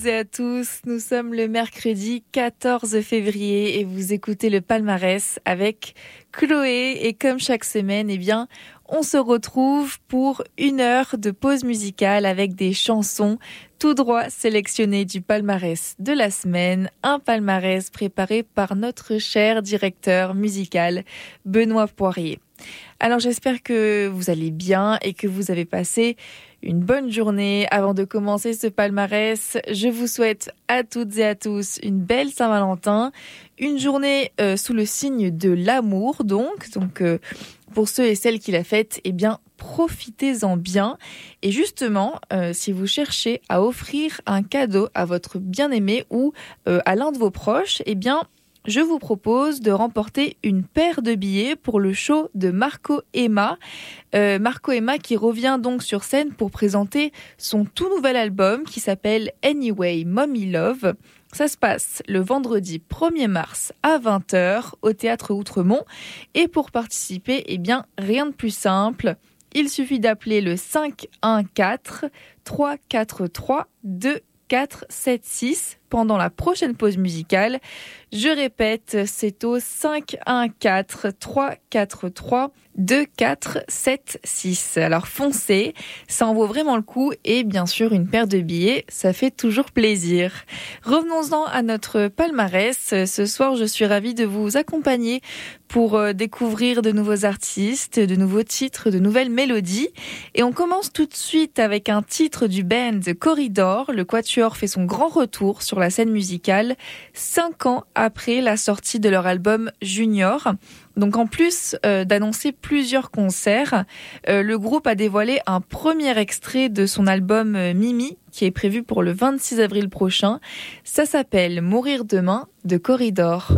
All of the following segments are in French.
Toutes et à tous, nous sommes le mercredi 14 février et vous écoutez le palmarès avec Chloé. Et comme chaque semaine, eh bien, on se retrouve pour une heure de pause musicale avec des chansons tout droit sélectionnées du palmarès de la semaine, un palmarès préparé par notre cher directeur musical Benoît Poirier. Alors j'espère que vous allez bien et que vous avez passé une bonne journée. Avant de commencer ce palmarès, je vous souhaite à toutes et à tous une belle Saint-Valentin, une journée euh, sous le signe de l'amour donc. Donc euh, pour ceux et celles qui la fêtent, eh bien profitez-en bien. Et justement, euh, si vous cherchez à offrir un cadeau à votre bien-aimé ou à l'un de vos proches, eh bien je vous propose de remporter une paire de billets pour le show de Marco Emma. Euh, Marco Emma qui revient donc sur scène pour présenter son tout nouvel album qui s'appelle Anyway Mommy Love. Ça se passe le vendredi 1er mars à 20h au théâtre Outremont. Et pour participer, eh bien, rien de plus simple. Il suffit d'appeler le 514 343 2 4 7 6 pendant la prochaine pause musicale. Je répète, c'est au 5 1 4 3 4 3 2 4 7 6. Alors foncez, ça en vaut vraiment le coup et bien sûr une paire de billets, ça fait toujours plaisir. Revenons-en à notre palmarès. Ce soir, je suis ravie de vous accompagner pour euh, découvrir de nouveaux artistes, de nouveaux titres, de nouvelles mélodies. Et on commence tout de suite avec un titre du band Corridor. Le Quatuor fait son grand retour sur la scène musicale cinq ans après la sortie de leur album Junior. Donc en plus euh, d'annoncer plusieurs concerts, euh, le groupe a dévoilé un premier extrait de son album euh, Mimi qui est prévu pour le 26 avril prochain. Ça s'appelle Mourir demain de Corridor.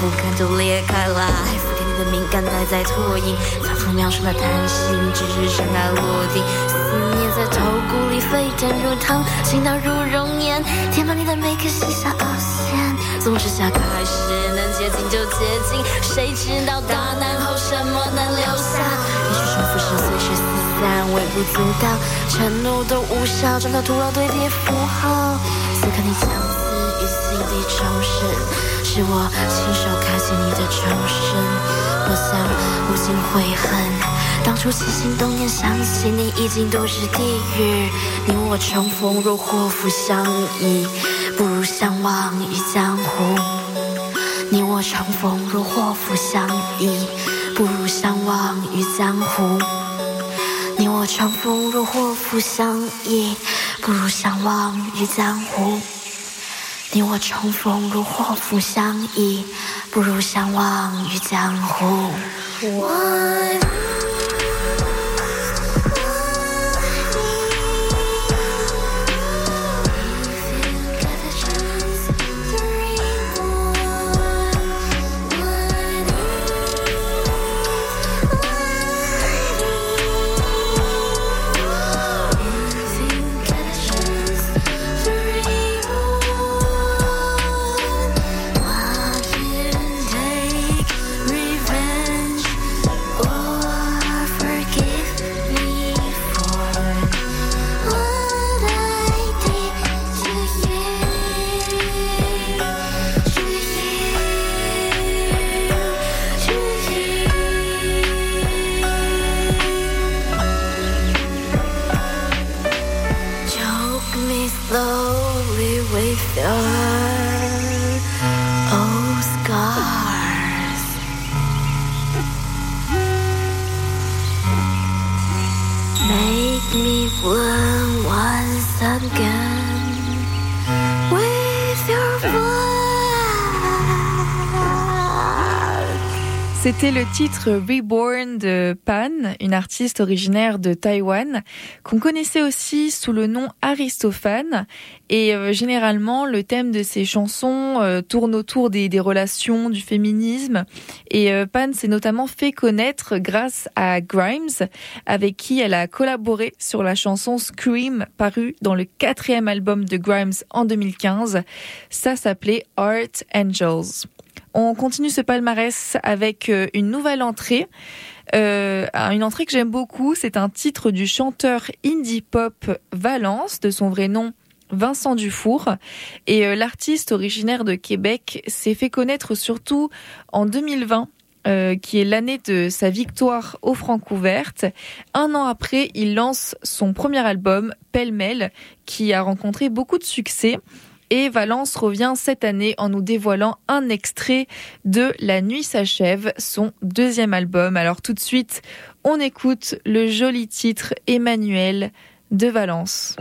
不堪就裂开来。伏天地的敏感带在拖影，反复描述的贪心，只是尘埃落定。思念在头骨里沸腾如汤，倾倒如熔岩，填满你的每颗细小凹陷。从之下开始，能接近就接近，谁知道大难后什么能留下？也许重复是随时四散，微不足道，承诺都无效，转到徒劳堆叠符号。此刻你将死于心底重生，是我亲手开启你的重生。我想无尽悔恨，当初起心动念想起你，已经都是地狱。你我重逢若祸福相依。不如相忘于江湖。你我重逢若祸福相依，不如相忘于江湖。你我重逢若祸福相依，不如相忘于江湖。你我重逢如祸福相依，不如相忘于江湖。C'était le titre Reborn de Pan, une artiste originaire de Taïwan, qu'on connaissait aussi sous le nom Aristophane. Et euh, généralement, le thème de ses chansons euh, tourne autour des, relations, du féminisme. Et euh, Pan s'est notamment fait connaître grâce à Grimes, avec qui elle a collaboré sur la chanson Scream, parue dans le quatrième album de Grimes en 2015. Ça s'appelait Art Angels. On continue ce palmarès avec euh, une nouvelle entrée. Euh, une entrée que j'aime beaucoup, c'est un titre du chanteur indie pop Valence, de son vrai nom Vincent Dufour. Et euh, l'artiste originaire de Québec s'est fait connaître surtout en 2020. qui est l'année de sa victoire au Francouverte. Un an après, il lance son premier album, Pêle-mêle, qui a rencontré beaucoup de succès. Et Valence revient cette année en nous dévoilant un extrait de La nuit s'achève, son deuxième album. Alors tout de suite, on écoute le joli titre Emmanuel de Valence.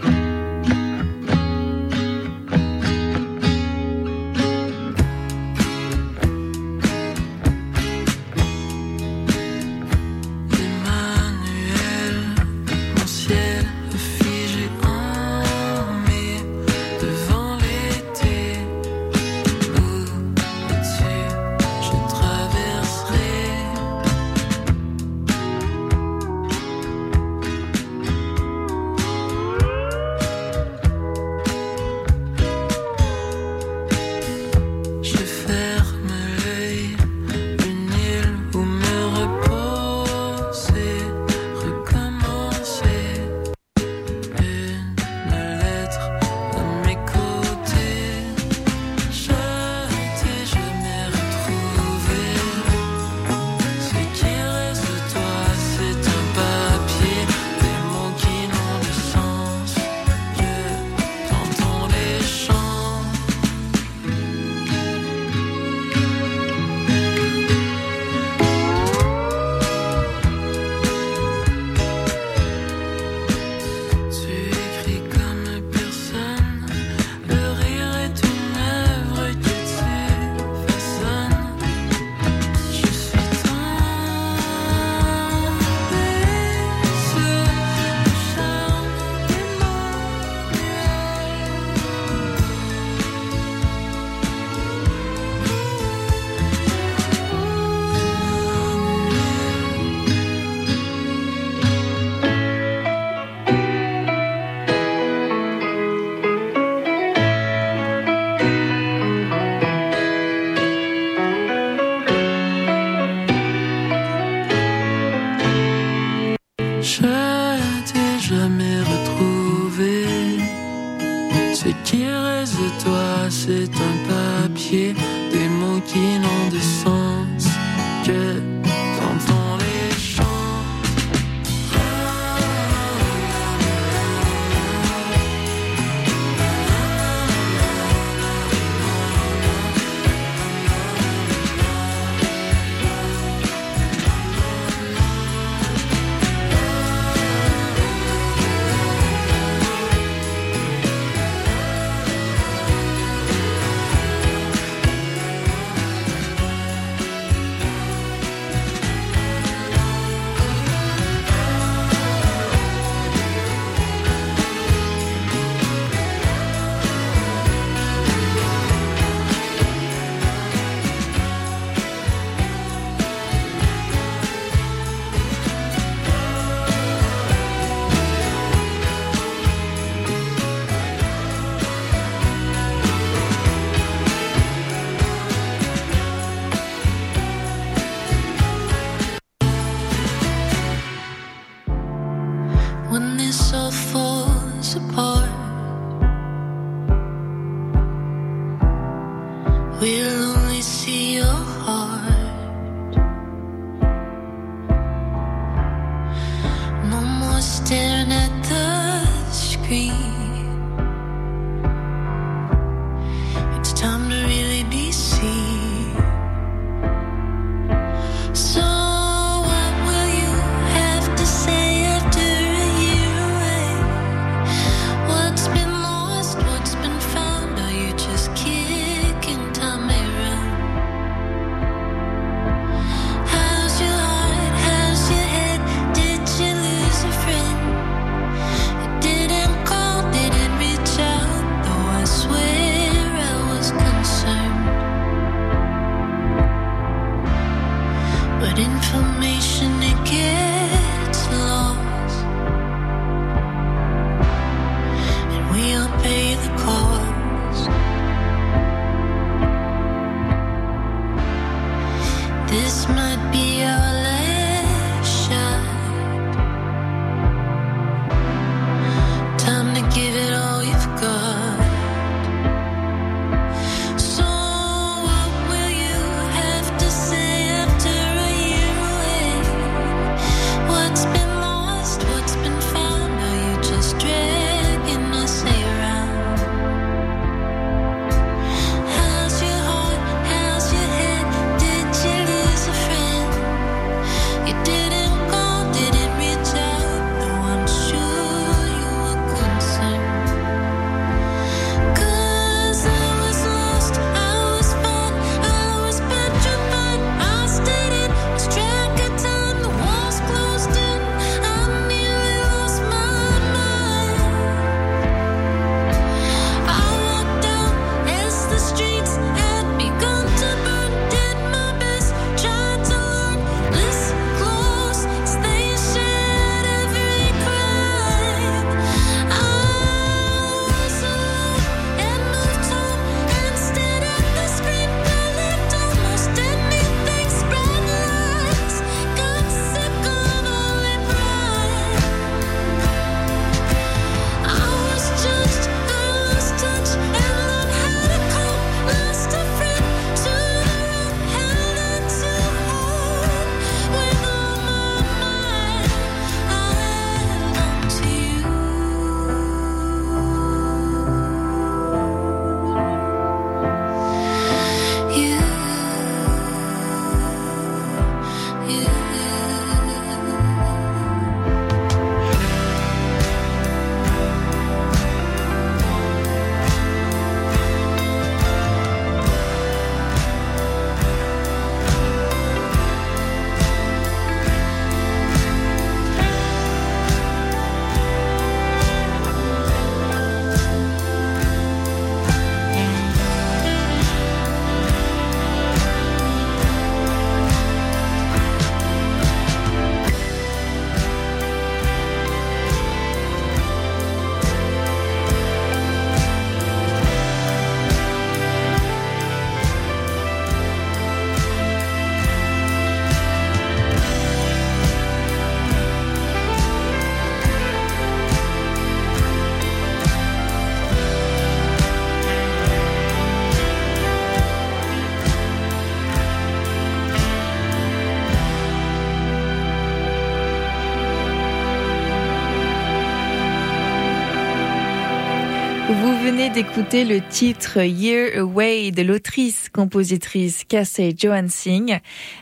D'écouter le titre Year Away de l'autrice, compositrice Cassie Johansing. Euh,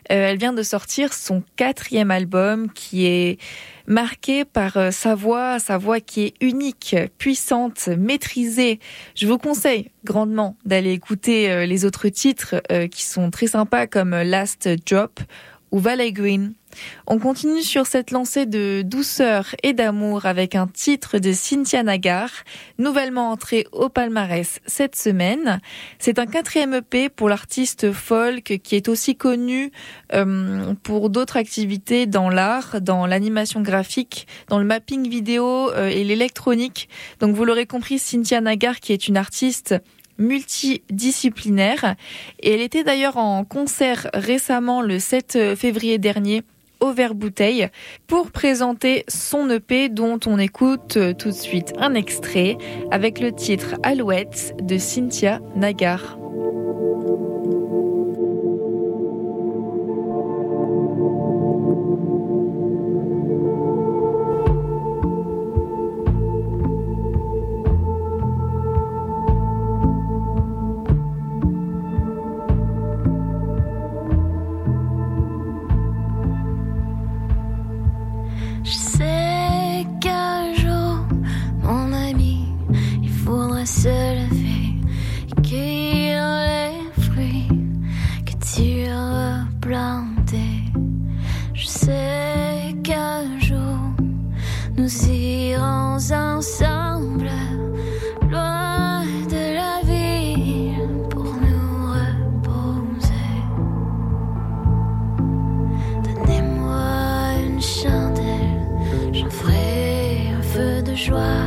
elle vient de sortir son quatrième album qui est marqué par euh, sa voix, sa voix qui est unique, puissante, maîtrisée. Je vous conseille grandement d'aller écouter euh, les autres titres qui sont très sympas comme Last Drop ou Valley Green. On continue sur cette lancée de douceur et d'amour avec un titre de Cynthia Nagar, nouvellement entré au palmarès cette semaine. C'est un quatrième EP pour l'artiste folk qui est aussi connu euh, pour d'autres activités dans l'art, dans l'animation graphique, dans le mapping vidéo euh, et l'électronique. Donc vous l'aurez compris, Cynthia Nagar qui est une artiste multidisciplinaire. Et elle était d'ailleurs en concert récemment le 7 février dernier au verre bouteille pour présenter son EP dont on écoute tout de suite un extrait avec le titre Alouette de Cynthia Nagar. à se lever et cueillir les fruits que tu as replantés. Je sais qu'un jour nous irons ensemble loin de la ville pour nous reposer. Donnez-moi une chandelle, j'en ferai un feu de joie.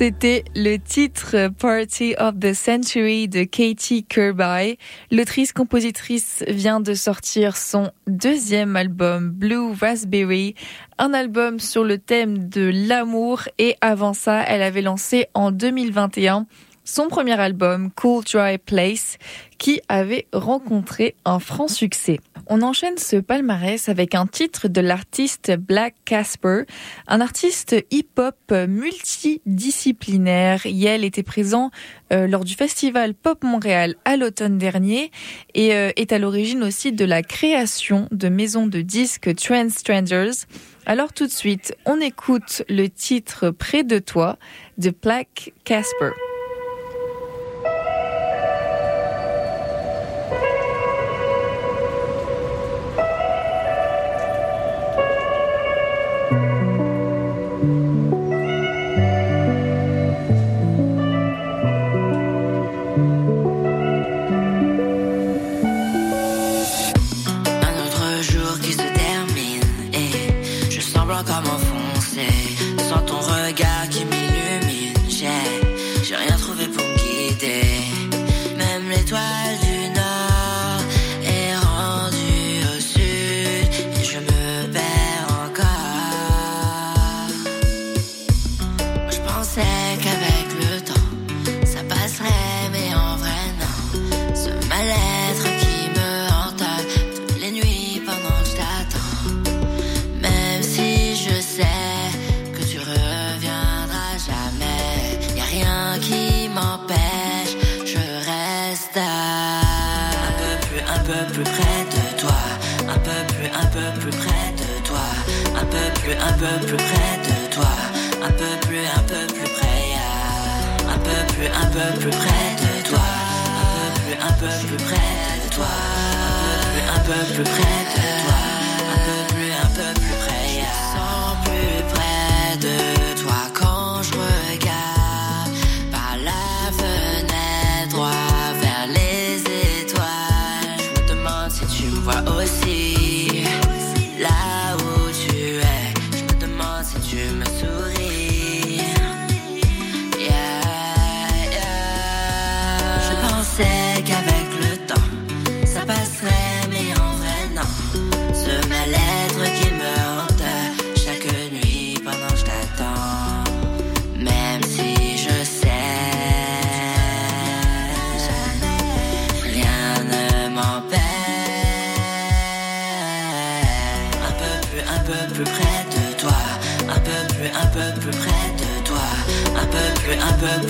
C'était le titre Party of the Century de Katie Kirby. L'autrice-compositrice vient de sortir son deuxième album Blue Raspberry, un album sur le thème de l'amour et avant ça, elle avait lancé en 2021 son premier album, Cool Dry Place, qui avait rencontré un franc succès. On enchaîne ce palmarès avec un titre de l'artiste Black Casper, un artiste hip-hop multidisciplinaire. Yale était présent euh, lors du festival Pop Montréal à l'automne dernier et euh, est à l'origine aussi de la création de maisons de disques Trend Strangers. Alors tout de suite, on écoute le titre Près de toi de Black Casper.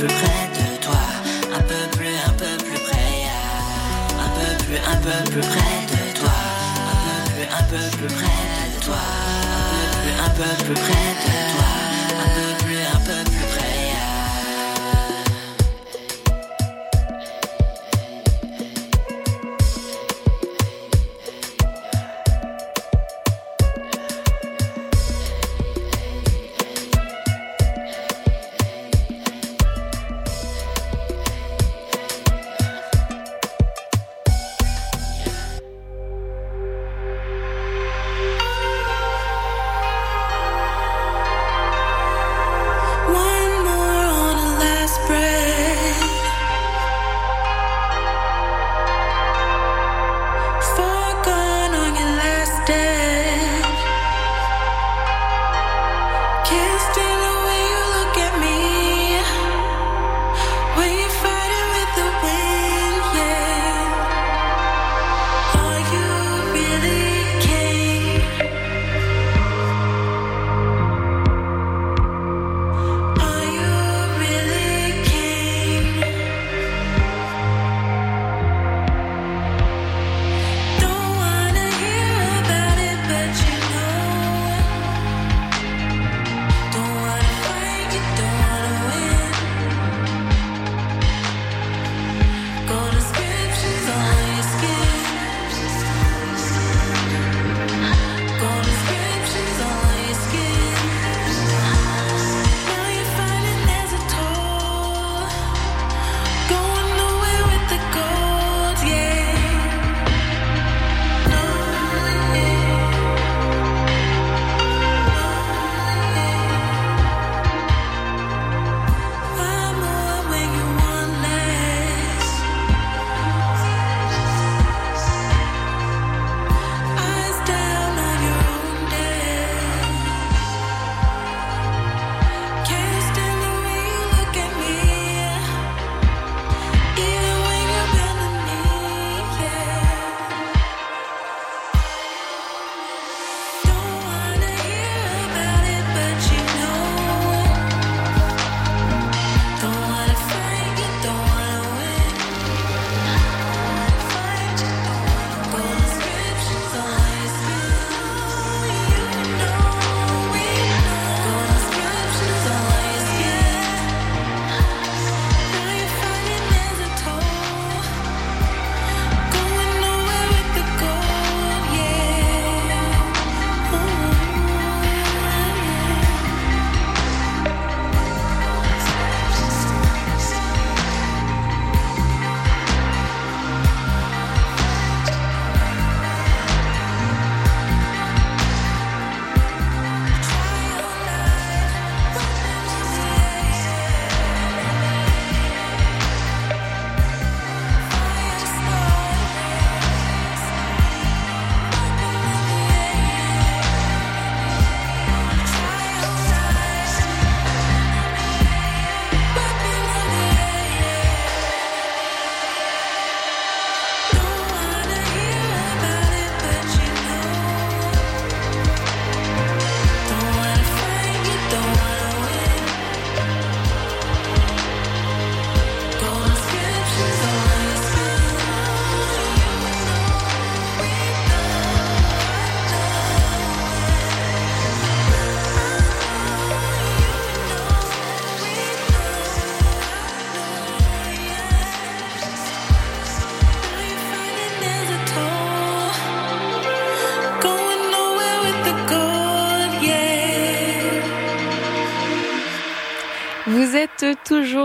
plus près de toi, un peu plus, un peu plus près, yeah. un peu plus, un peu plus près de toi, un peu plus, un peu plus près de toi, un peu plus, un peu plus près de toi.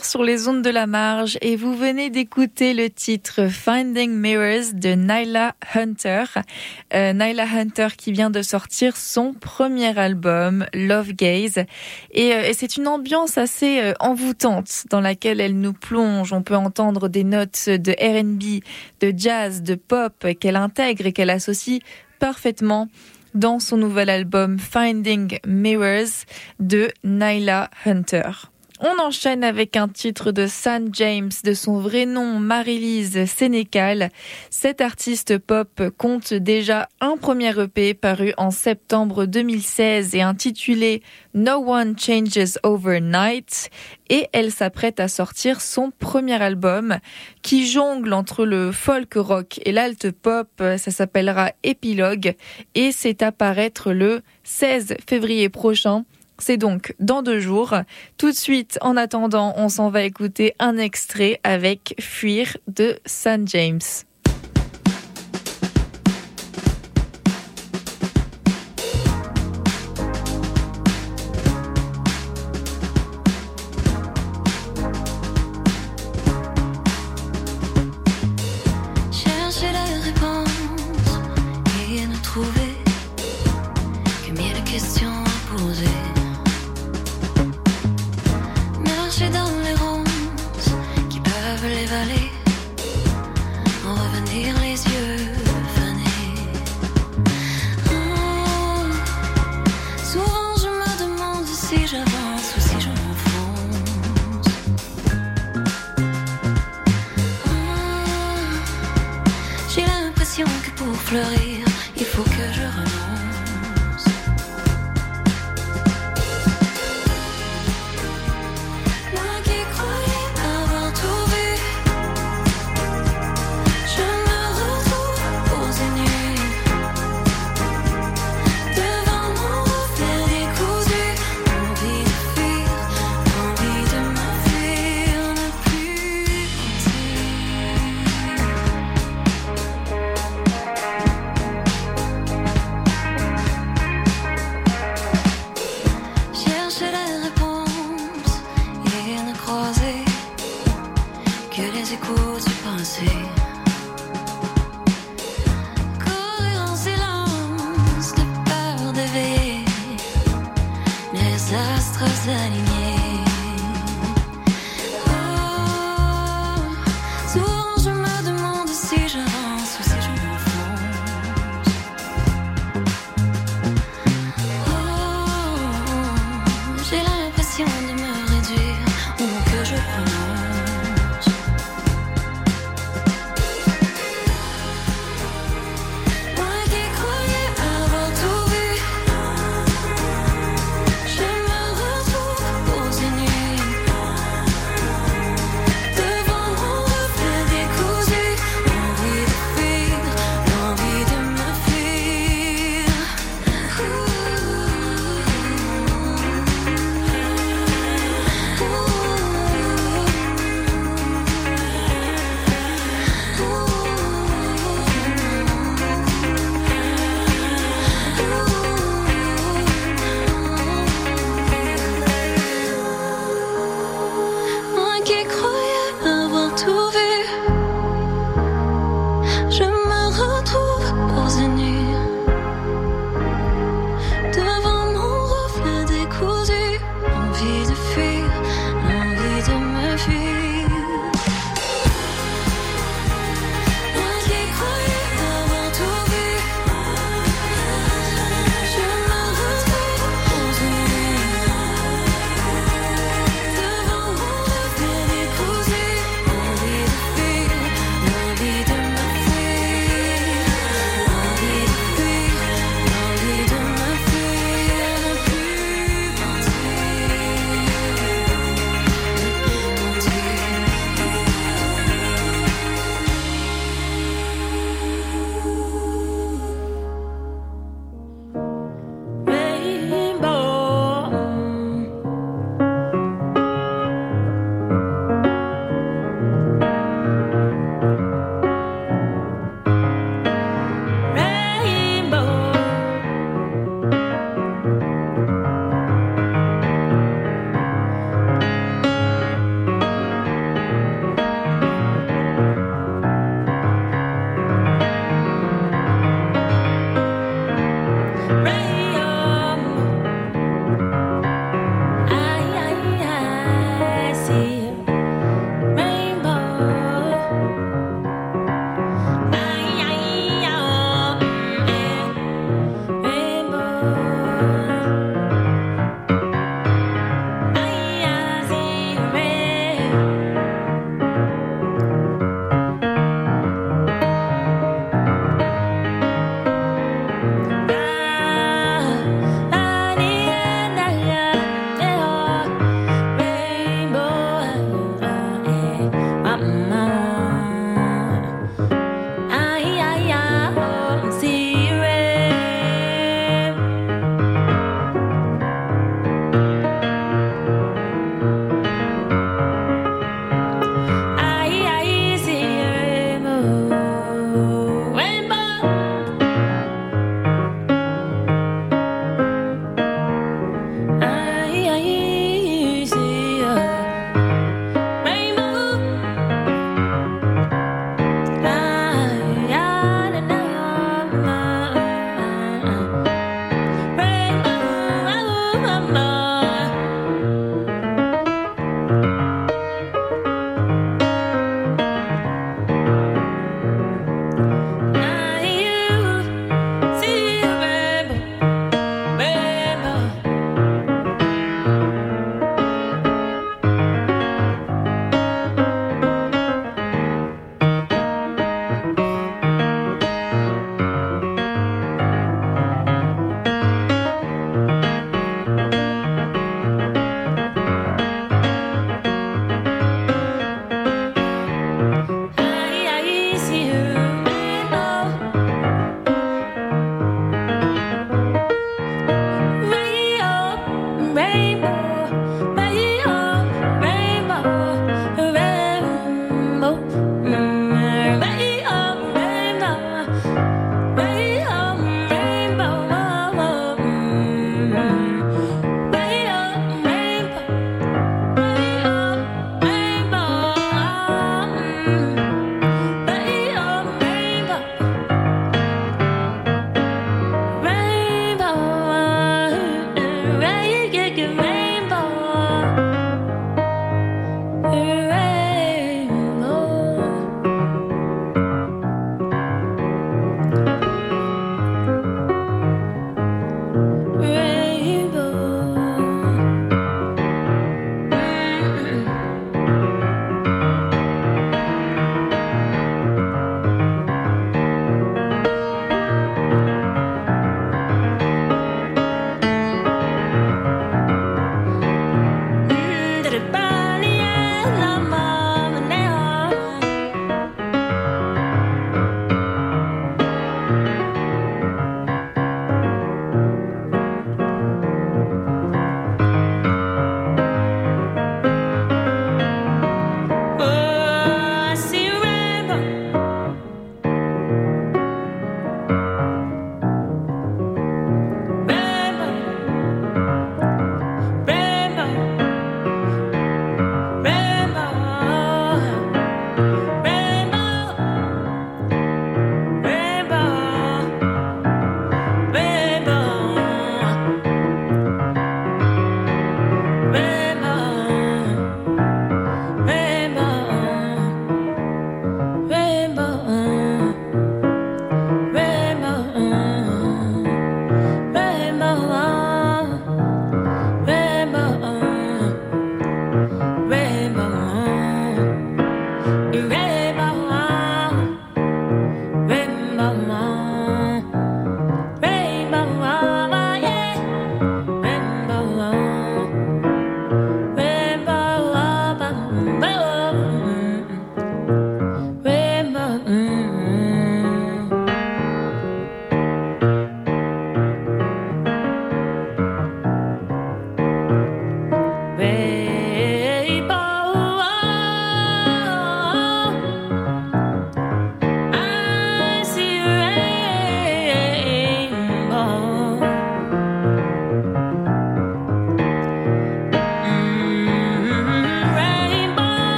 Sur les ondes de la marge et vous venez d'écouter le titre Finding Mirrors de Nyla Hunter. Euh, Nyla Hunter qui vient de sortir son premier album Love Gaze et, euh, c'est une ambiance assez euh, envoûtante dans laquelle elle nous plonge. On peut entendre des notes de R&B, de jazz, de pop qu'elle intègre et qu'elle associe parfaitement dans son nouvel album Finding Mirrors de Nyla Hunter. On enchaîne avec un titre de San James, de son vrai nom Marie-Lise Sénécal. Cet artiste pop compte déjà un premier EP paru en septembre 2016 et intitulé No One Changes Overnight. Et elle s'apprête à sortir son premier album qui jongle entre le folk rock et l'alt pop. Ça s'appellera Epilogue et c'est à paraître le 16 février prochain c'est donc dans deux jours. Tout de suite, en attendant, on s'en va écouter un extrait avec Fuir de San James.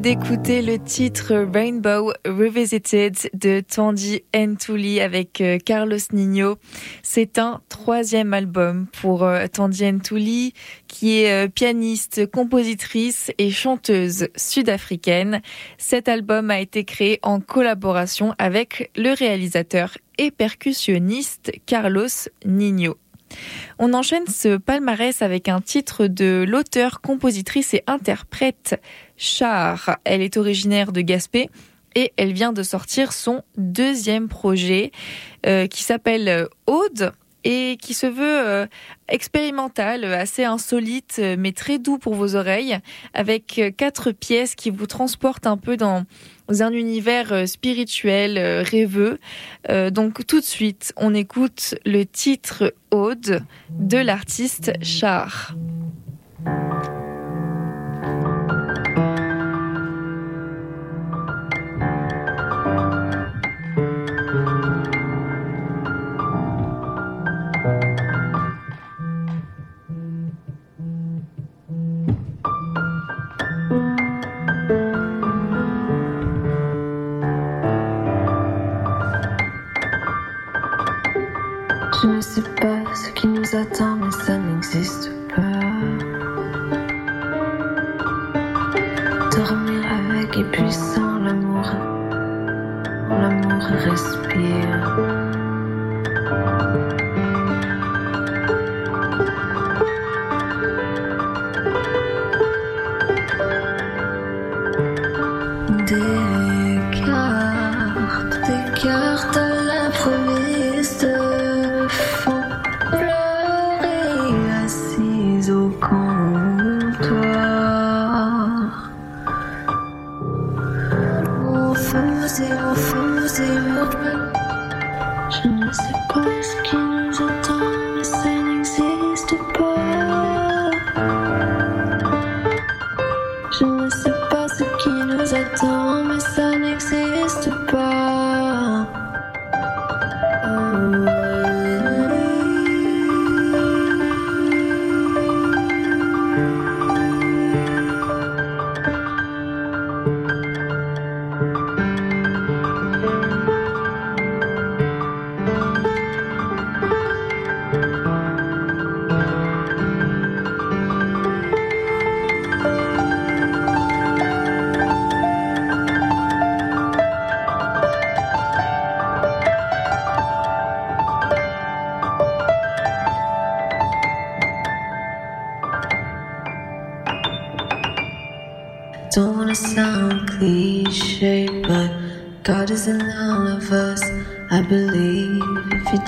D'écouter le titre Rainbow Revisited de Tandy Ntuli avec euh, Carlos Nino. C'est un troisième album pour euh, Tandy Ntuli qui est euh, pianiste, compositrice et chanteuse sud-africaine. Cet album a été créé en collaboration avec le réalisateur et percussionniste Carlos Nino. On enchaîne ce palmarès avec un titre de l'auteur, compositrice et interprète Char. Elle est originaire de Gaspé et elle vient de sortir son deuxième projet euh, qui s'appelle Aude et qui se veut euh, expérimental, assez insolite, mais très doux pour vos oreilles, avec quatre pièces qui vous transportent un peu dans un univers euh, spirituel, rêveux. donc tout de suite, on écoute le titre Aude de l'artiste Char.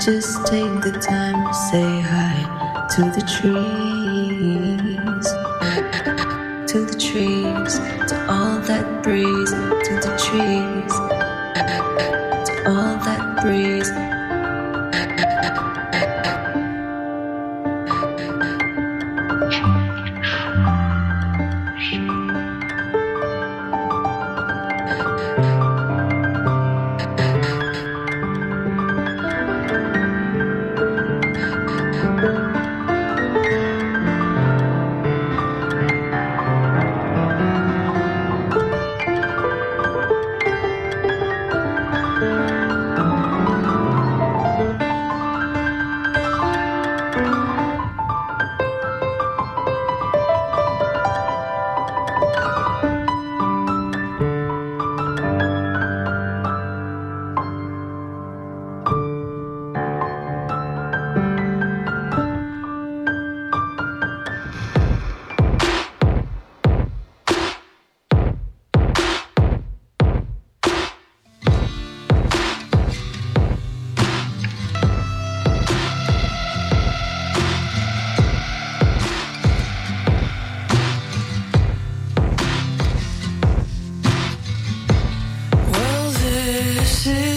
Just take the time to say hi to the trees, See.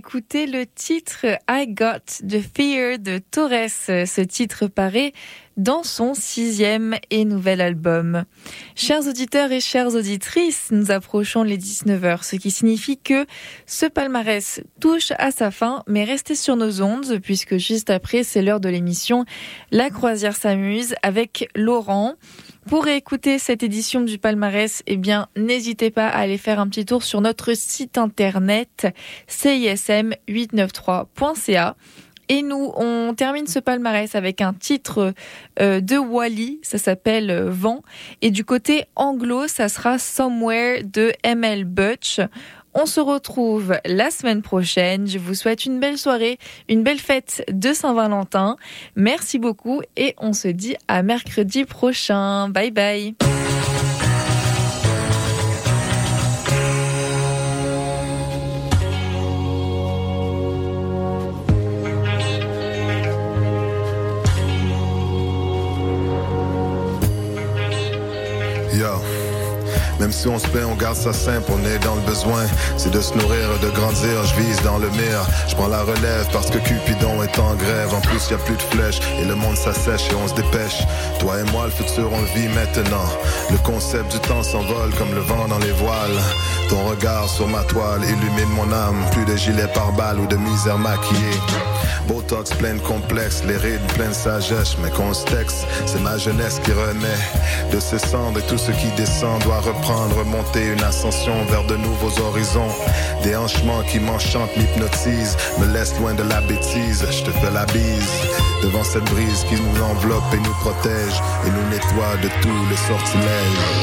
D'écouter le titre I Got the Fear de Torres. Ce titre paraît dans son sixième et nouvel album. Chers auditeurs et chères auditrices, nous approchons les 19h, ce qui signifie que ce palmarès touche à sa fin, mais restez sur nos ondes, puisque juste après, c'est l'heure de l'émission La croisière s'amuse avec Laurent. Pour écouter cette édition du palmarès, eh bien, n'hésitez pas à aller faire un petit tour sur notre site internet cism893.ca. Et nous, on termine ce palmarès avec un titre euh, de Wally, ça s'appelle euh, Vent. Et du côté anglo, ça sera Somewhere de ML Butch. On se retrouve la semaine prochaine. Je vous souhaite une belle soirée, une belle fête de Saint-Valentin. Merci beaucoup et on se dit à mercredi prochain. Bye bye. Si on se plaint, on garde ça simple, on est dans le besoin. C'est de se nourrir, de grandir, je vise dans le mire. Je prends la relève parce que Cupidon est en grève. En plus, y a plus de flèches et le monde s'assèche et on se dépêche. Toi et moi, le futur, on le vit maintenant. Le concept du temps s'envole comme le vent dans les voiles. Ton regard sur ma toile illumine mon âme. Plus de gilets par balles ou de misère maquillée. Botox plein de complexes, les rides pleines de sagesse, mais qu'on c'est ma jeunesse qui renaît de ses cendres et tout ce qui descend doit reprendre, remonter une ascension vers de nouveaux horizons. Des hanchements qui m'enchantent, m'hypnotisent, me laissent loin de la bêtise, je te fais la bise. Devant cette brise qui nous enveloppe et nous protège et nous nettoie de tous les sortilèges.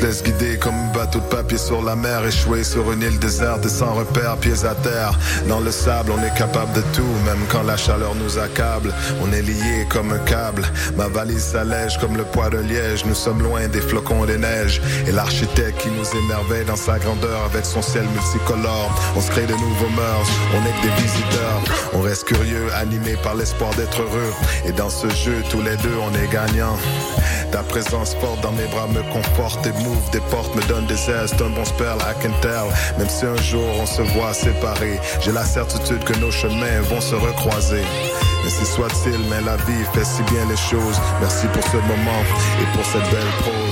Laisse guider comme un bateau de papier sur la mer, échoué sur une île déserte et sans repère, pieds à terre. Dans le sable, on est capable de tout, même quand la chaleur nous accable. On est lié comme un câble. Ma valise s'allège comme le poids de liège. Nous sommes loin des flocons des neiges. Et l'architecte qui nous émerveille dans sa grandeur avec son ciel multicolore. On se crée de nouveaux mœurs, on est que des visiteurs. On reste curieux, animé par l'espoir d'être heureux. Et dans ce jeu, tous les deux, on est gagnants. Ta présence forte dans mes bras me conforte m'ouvre des portes, me donne des c'est un bon spell, I can tell. Même si un jour on se voit séparés, j'ai la certitude que nos chemins vont se recroiser. Ainsi soit-il, mais la vie fait si bien les choses. Merci pour ce moment et pour cette belle prose.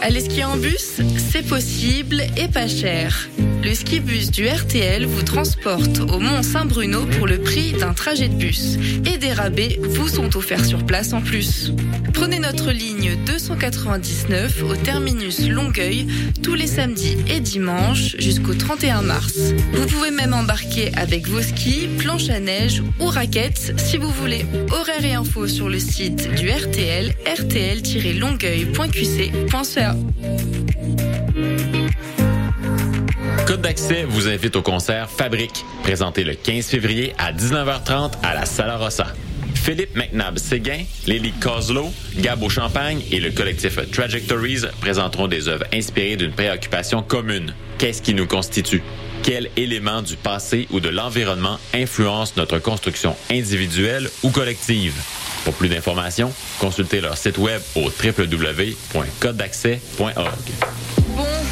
Aller skier en bus, c'est possible et pas cher. Le ski bus du RTL vous transporte au Mont Saint-Bruno pour le prix d'un trajet de bus. Et des rabais vous sont offerts sur place en plus. Prenez notre ligne 299 au terminus Longueuil tous les samedis et dimanches jusqu'au 31 mars. Vous pouvez même embarquer avec vos skis, planches à neige ou raquettes si vous voulez. Horaires et infos sur le site du RTL, rtl-longueuil.qc.ca. Code d'accès vous invite au concert Fabrique, présenté le 15 février à 19h30 à la Sala Rossa. Philippe McNabb-Séguin, Lily Coslow, Gabo Champagne et le collectif Trajectories présenteront des œuvres inspirées d'une préoccupation commune. Qu'est-ce qui nous constitue? Quel élément du passé ou de l'environnement influence notre construction individuelle ou collective? Pour plus d'informations, consultez leur site web au www.codedaccès.org.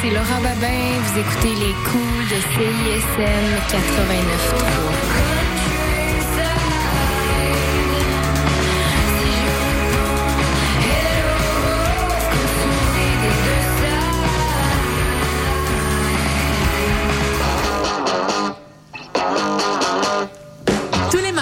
C'est Laura Babin. Vous écoutez les coups de CISM 89.3.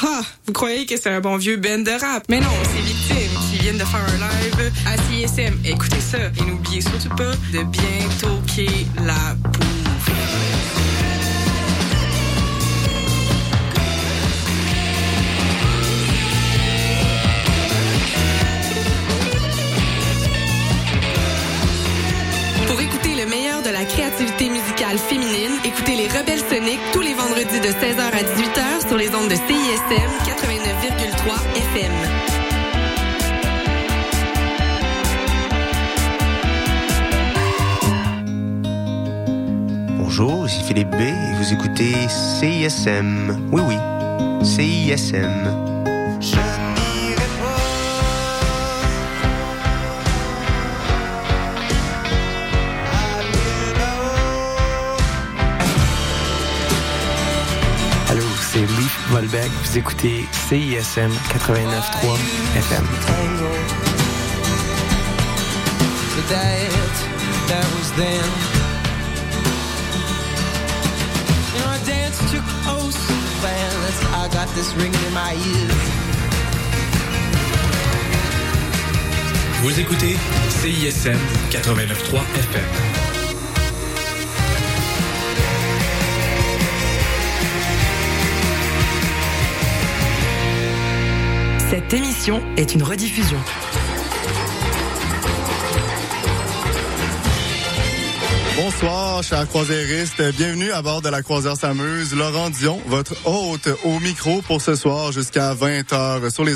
Haha! Vous croyez que c'est un bon vieux band de rap? Mais non, c'est Victime qui viennent de faire un live à CISM. Écoutez ça et n'oubliez surtout pas de bien toquer la bouffe. Pour écouter le meilleur de la créativité féminine, écoutez les Rebelles Soniques tous les vendredis de 16h à 18h sur les ondes de CISM 89,3 FM. Bonjour, ici Philippe B et vous écoutez CISM. Oui, oui, CISM. Vous écoutez CISM 89.3 FM. Vous écoutez CISM 89.3 FM. Cette émission est une rediffusion. Bonsoir, chers croisiéristes. Bienvenue à bord de la croisière s'amuse. Laurent Dion, votre hôte au micro pour ce soir jusqu'à 20h sur les